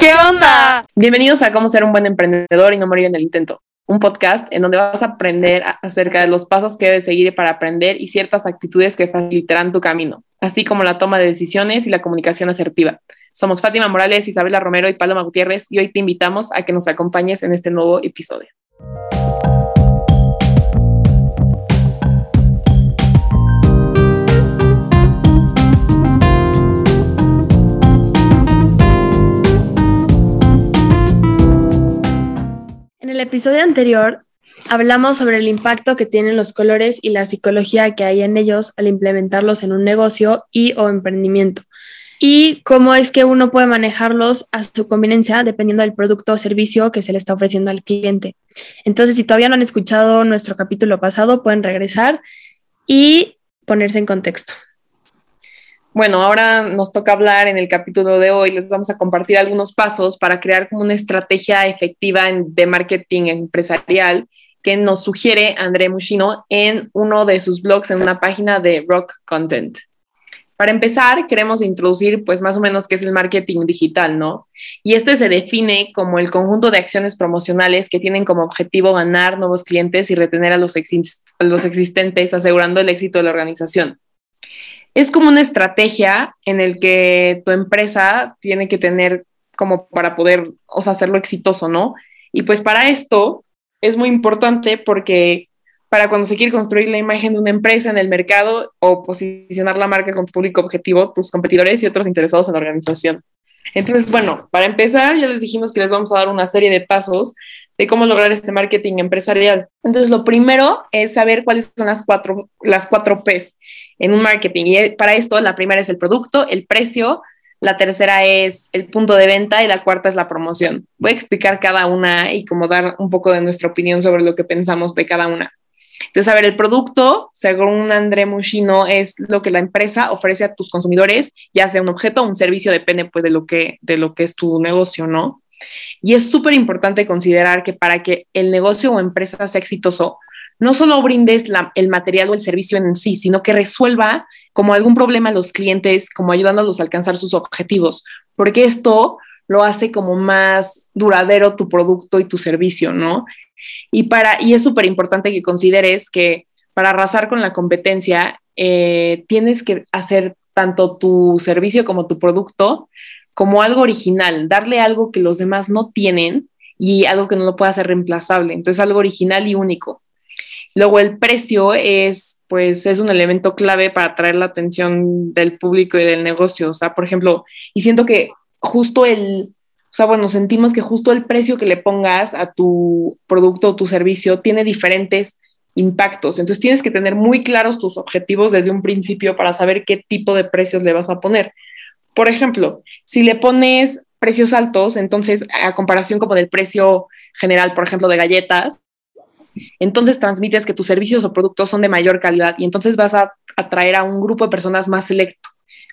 ¿Qué onda? Bienvenidos a Cómo ser un buen emprendedor y no morir en el intento. Un podcast en donde vas a aprender acerca de los pasos que debes seguir para aprender y ciertas actitudes que facilitarán tu camino, así como la toma de decisiones y la comunicación asertiva. Somos Fátima Morales, Isabela Romero y Paloma Gutiérrez y hoy te invitamos a que nos acompañes en este nuevo episodio. Episodio anterior hablamos sobre el impacto que tienen los colores y la psicología que hay en ellos al implementarlos en un negocio y o emprendimiento y cómo es que uno puede manejarlos a su conveniencia dependiendo del producto o servicio que se le está ofreciendo al cliente. Entonces, si todavía no han escuchado nuestro capítulo pasado, pueden regresar y ponerse en contexto. Bueno, ahora nos toca hablar en el capítulo de hoy. Les vamos a compartir algunos pasos para crear como una estrategia efectiva de marketing empresarial que nos sugiere André Mushino en uno de sus blogs en una página de Rock Content. Para empezar, queremos introducir pues más o menos qué es el marketing digital, ¿no? Y este se define como el conjunto de acciones promocionales que tienen como objetivo ganar nuevos clientes y retener a los, a los existentes, asegurando el éxito de la organización es como una estrategia en el que tu empresa tiene que tener como para poder, o sea, hacerlo exitoso, ¿no? Y pues para esto es muy importante porque para cuando se quiere construir la imagen de una empresa en el mercado o posicionar la marca con público objetivo, tus competidores y otros interesados en la organización. Entonces, bueno, para empezar, ya les dijimos que les vamos a dar una serie de pasos de cómo lograr este marketing empresarial. Entonces, lo primero es saber cuáles son las cuatro, las cuatro Ps en un marketing. Y para esto, la primera es el producto, el precio, la tercera es el punto de venta y la cuarta es la promoción. Voy a explicar cada una y como dar un poco de nuestra opinión sobre lo que pensamos de cada una. Entonces, a ver, el producto, según André Mushino, es lo que la empresa ofrece a tus consumidores, ya sea un objeto o un servicio, depende pues de lo que, de lo que es tu negocio, ¿no? Y es súper importante considerar que para que el negocio o empresa sea exitoso, no solo brindes el material o el servicio en sí, sino que resuelva como algún problema a los clientes, como ayudándolos a alcanzar sus objetivos, porque esto lo hace como más duradero tu producto y tu servicio, ¿no? Y, para, y es súper importante que consideres que para arrasar con la competencia, eh, tienes que hacer tanto tu servicio como tu producto como algo original, darle algo que los demás no tienen y algo que no lo pueda ser reemplazable. Entonces, algo original y único. Luego el precio es, pues, es un elemento clave para atraer la atención del público y del negocio. O sea, por ejemplo, y siento que justo el, o sea, bueno, sentimos que justo el precio que le pongas a tu producto o tu servicio tiene diferentes impactos. Entonces tienes que tener muy claros tus objetivos desde un principio para saber qué tipo de precios le vas a poner. Por ejemplo, si le pones precios altos, entonces a comparación como del precio general, por ejemplo, de galletas, entonces transmites que tus servicios o productos son de mayor calidad y entonces vas a atraer a un grupo de personas más selecto.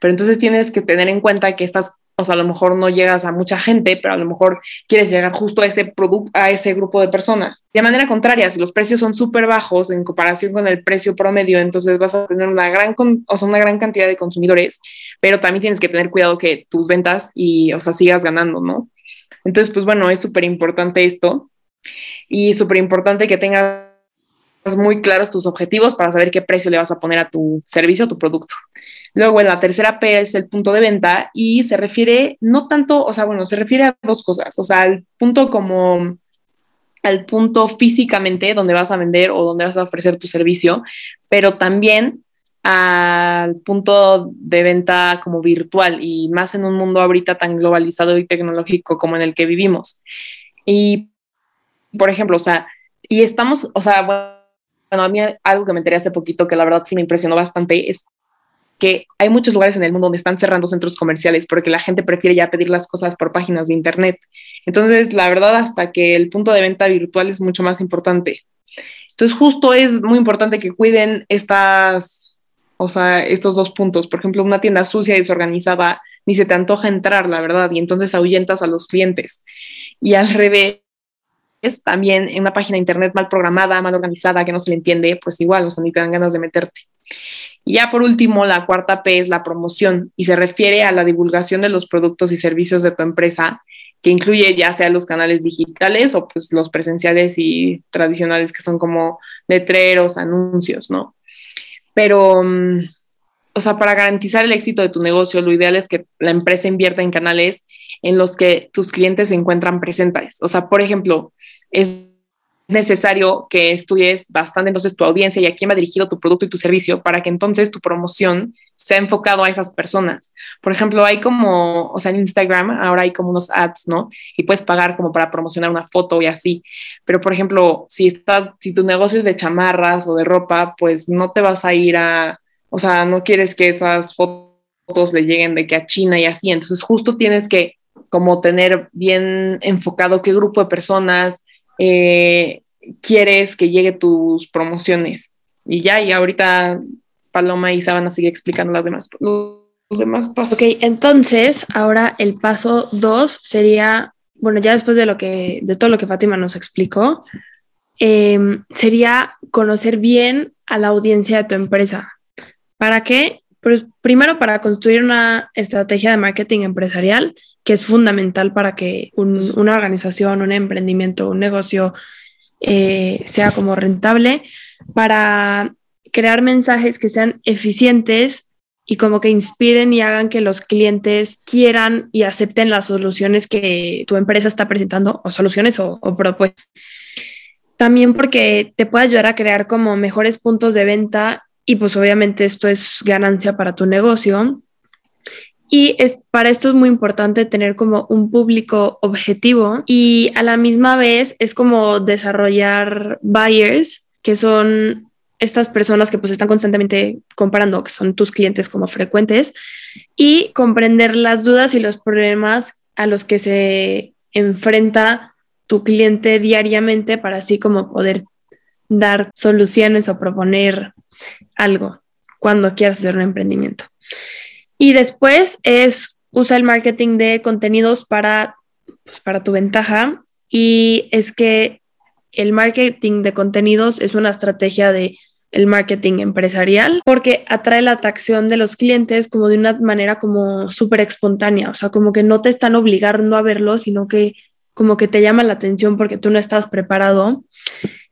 Pero entonces tienes que tener en cuenta que estas, o sea, a lo mejor no llegas a mucha gente, pero a lo mejor quieres llegar justo a ese a ese grupo de personas. De manera contraria, si los precios son súper bajos en comparación con el precio promedio, entonces vas a tener una gran, o sea, una gran cantidad de consumidores, pero también tienes que tener cuidado que tus ventas y, o sea, sigas ganando, ¿no? Entonces, pues bueno, es súper importante esto y súper importante que tengas muy claros tus objetivos para saber qué precio le vas a poner a tu servicio, a tu producto. Luego, en la tercera P es el punto de venta y se refiere no tanto, o sea, bueno, se refiere a dos cosas, o sea, al punto como al punto físicamente donde vas a vender o donde vas a ofrecer tu servicio, pero también al punto de venta como virtual y más en un mundo ahorita tan globalizado y tecnológico como en el que vivimos. Y por ejemplo, o sea, y estamos, o sea, bueno, a mí algo que me enteré hace poquito que la verdad sí me impresionó bastante es que hay muchos lugares en el mundo donde están cerrando centros comerciales porque la gente prefiere ya pedir las cosas por páginas de internet. Entonces, la verdad, hasta que el punto de venta virtual es mucho más importante. Entonces, justo es muy importante que cuiden estas, o sea, estos dos puntos. Por ejemplo, una tienda sucia y desorganizada, ni se te antoja entrar, la verdad, y entonces ahuyentas a los clientes. Y al revés, también en una página internet mal programada, mal organizada, que no se le entiende, pues igual, o sea, ni te dan ganas de meterte. Y ya por último, la cuarta P es la promoción y se refiere a la divulgación de los productos y servicios de tu empresa que incluye ya sea los canales digitales o pues los presenciales y tradicionales que son como letreros, anuncios, ¿no? Pero, mm, o sea, para garantizar el éxito de tu negocio, lo ideal es que la empresa invierta en canales en los que tus clientes se encuentran presentes. O sea, por ejemplo, es necesario que estudies bastante entonces tu audiencia y a quién va dirigido tu producto y tu servicio para que entonces tu promoción sea enfocado a esas personas. Por ejemplo, hay como, o sea, en Instagram ahora hay como unos ads, ¿no? Y puedes pagar como para promocionar una foto y así. Pero, por ejemplo, si estás, si tu negocio es de chamarras o de ropa, pues no te vas a ir a, o sea, no quieres que esas fotos le lleguen de que a China y así. Entonces, justo tienes que como tener bien enfocado qué grupo de personas, eh, quieres que llegue tus promociones. Y ya, y ahorita Paloma y Isa van a seguir explicando las demás, los, demás pasos. Ok, entonces ahora el paso dos sería, bueno, ya después de lo que, de todo lo que Fátima nos explicó, em, sería conocer bien a la audiencia de tu empresa. ¿Para qué? Pues primero para construir una estrategia de marketing empresarial que es fundamental para que una organización, un emprendimiento, un negocio eh, sea como rentable, para crear mensajes que sean eficientes y como que inspiren y hagan que los clientes quieran y acepten las soluciones que tu empresa está presentando, o soluciones o, o propuestas. También porque te puede ayudar a crear como mejores puntos de venta y pues obviamente esto es ganancia para tu negocio. Y es, para esto es muy importante tener como un público objetivo y a la misma vez es como desarrollar buyers, que son estas personas que pues están constantemente comparando, que son tus clientes como frecuentes, y comprender las dudas y los problemas a los que se enfrenta tu cliente diariamente para así como poder dar soluciones o proponer algo cuando quieras hacer un emprendimiento. Y después es usa el marketing de contenidos para, pues, para tu ventaja y es que el marketing de contenidos es una estrategia de el marketing empresarial porque atrae la atracción de los clientes como de una manera como súper espontánea, o sea, como que no te están obligando a verlo, sino que como que te llama la atención porque tú no estás preparado.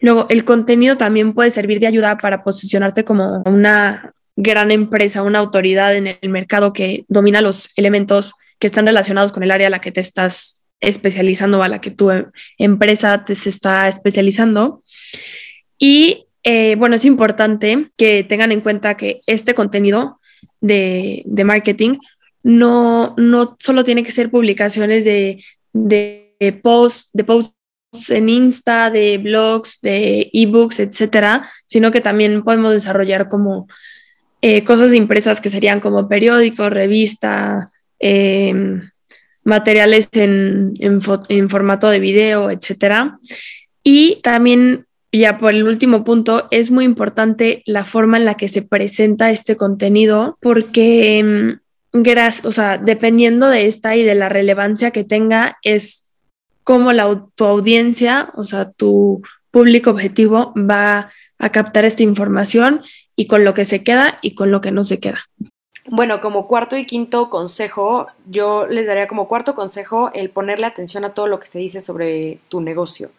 Luego, el contenido también puede servir de ayuda para posicionarte como una gran empresa, una autoridad en el mercado que domina los elementos que están relacionados con el área a la que te estás especializando o a la que tu empresa te se está especializando. Y eh, bueno, es importante que tengan en cuenta que este contenido de, de marketing no, no solo tiene que ser publicaciones de, de, de posts en Insta, de blogs, de ebooks, etcétera, sino que también podemos desarrollar como eh, cosas impresas que serían como periódicos, revista, em, materiales en, en, formato de video, etcétera. Y también ya por el último punto, es muy importante la forma en la que se presenta este contenido, porque, gracias, o sea, dependiendo de esta y de la relevancia que tenga, es cómo la, tu audiencia, o sea, tu público objetivo va a captar esta información y con lo que se queda y con lo que no se queda. Bueno, como cuarto y quinto consejo, yo les daría como cuarto consejo el ponerle atención a todo lo que se dice sobre tu negocio.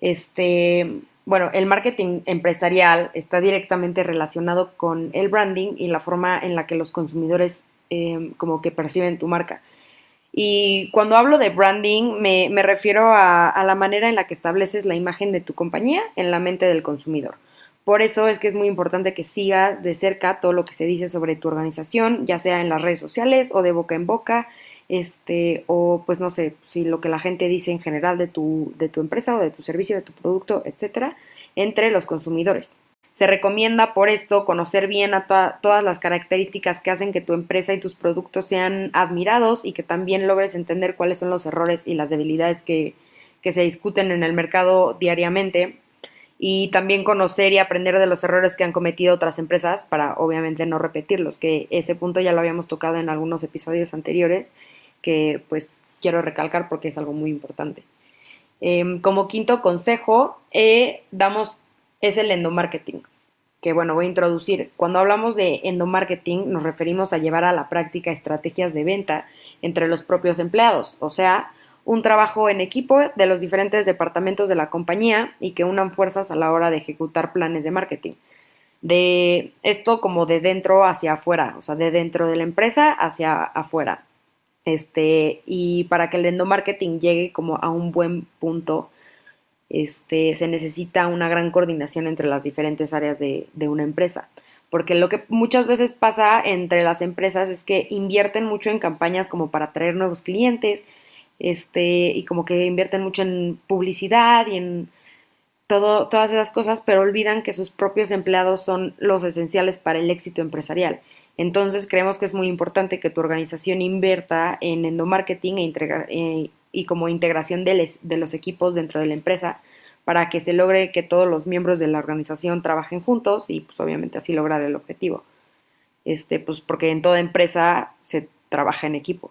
Este, bueno, el marketing empresarial está directamente relacionado con el branding y la forma en la que los consumidores eh, como que perciben tu marca. Y cuando hablo de branding me, refiero a, a, la manera en la que estableces la imagen de tu compañía en la mente del consumidor. Por eso es que es muy importante que sigas de cerca todo lo que se dice sobre tu organización, ya sea en las redes sociales o de boca en boca, este, o pues no sé, si lo que la gente dice en general de tu, de tu empresa o de tu servicio, de tu producto, etcétera, entre los consumidores. Se recomienda por esto conocer bien a todas las características que hacen que tu empresa y tus productos sean admirados y que también logres entender cuáles son los errores y las debilidades que, que se discuten en el mercado diariamente y también conocer y aprender de los errores que han cometido otras empresas para obviamente no repetirlos, que ese punto ya lo habíamos tocado en algunos episodios anteriores que pues quiero recalcar porque es algo muy importante. Em, como quinto consejo, eh, damos, es el endomarketing, que bueno, voy a introducir. Cuando hablamos de endomarketing nos referimos a llevar a la práctica estrategias de venta entre los propios empleados, o sea, un trabajo en equipo de los diferentes departamentos de la compañía y que unan fuerzas a la hora de ejecutar planes de marketing. De esto como de dentro hacia afuera, o sea, de dentro de la empresa hacia afuera. Este, y para que el endomarketing llegue como a un buen punto, este, se necesita una gran coordinación entre las diferentes áreas de, una empresa porque lo que muchas veces pasa entre las empresas es que invierten mucho en campañas como para atraer nuevos clientes, este, y como que invierten mucho en publicidad y en todo, todas esas cosas, pero olvidan que sus propios empleados son los esenciales para el éxito empresarial. Entonces creemos que es muy importante que tu organización invierta en endomarketing e eh, y como integración de, de los equipos dentro de la empresa para que se logre que todos los miembros de la organización trabajen juntos y pues obviamente así lograr el objetivo. Este, pues porque en toda empresa se trabaja en equipo.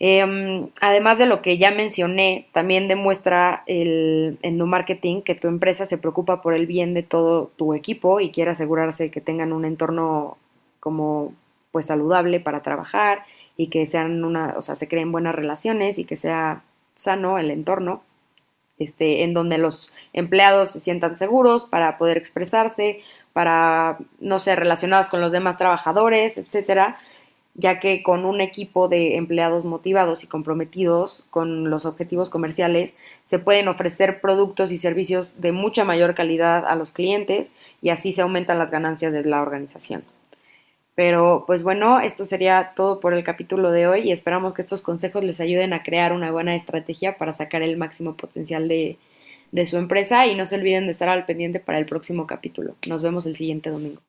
Em, además de lo que ya mencioné, también demuestra el endomarketing que tu empresa se preocupa por el bien de todo tu equipo y quiere asegurarse que tengan un entorno como pues saludable para trabajar y que sean una, o sea, se creen buenas relaciones y que sea sano el entorno este, en donde los empleados se sientan seguros para poder expresarse, para no ser relacionados con los demás trabajadores, etcétera, ya que con un equipo de empleados motivados y comprometidos con los objetivos comerciales se pueden ofrecer productos y servicios de mucha mayor calidad a los clientes y así se aumentan las ganancias de la organización. Pero pues bueno, esto sería todo por el capítulo de hoy y esperamos que estos consejos les ayuden a crear una buena estrategia para sacar el máximo potencial de, de su empresa y no se olviden de estar al pendiente para el próximo capítulo. Nos vemos el siguiente domingo.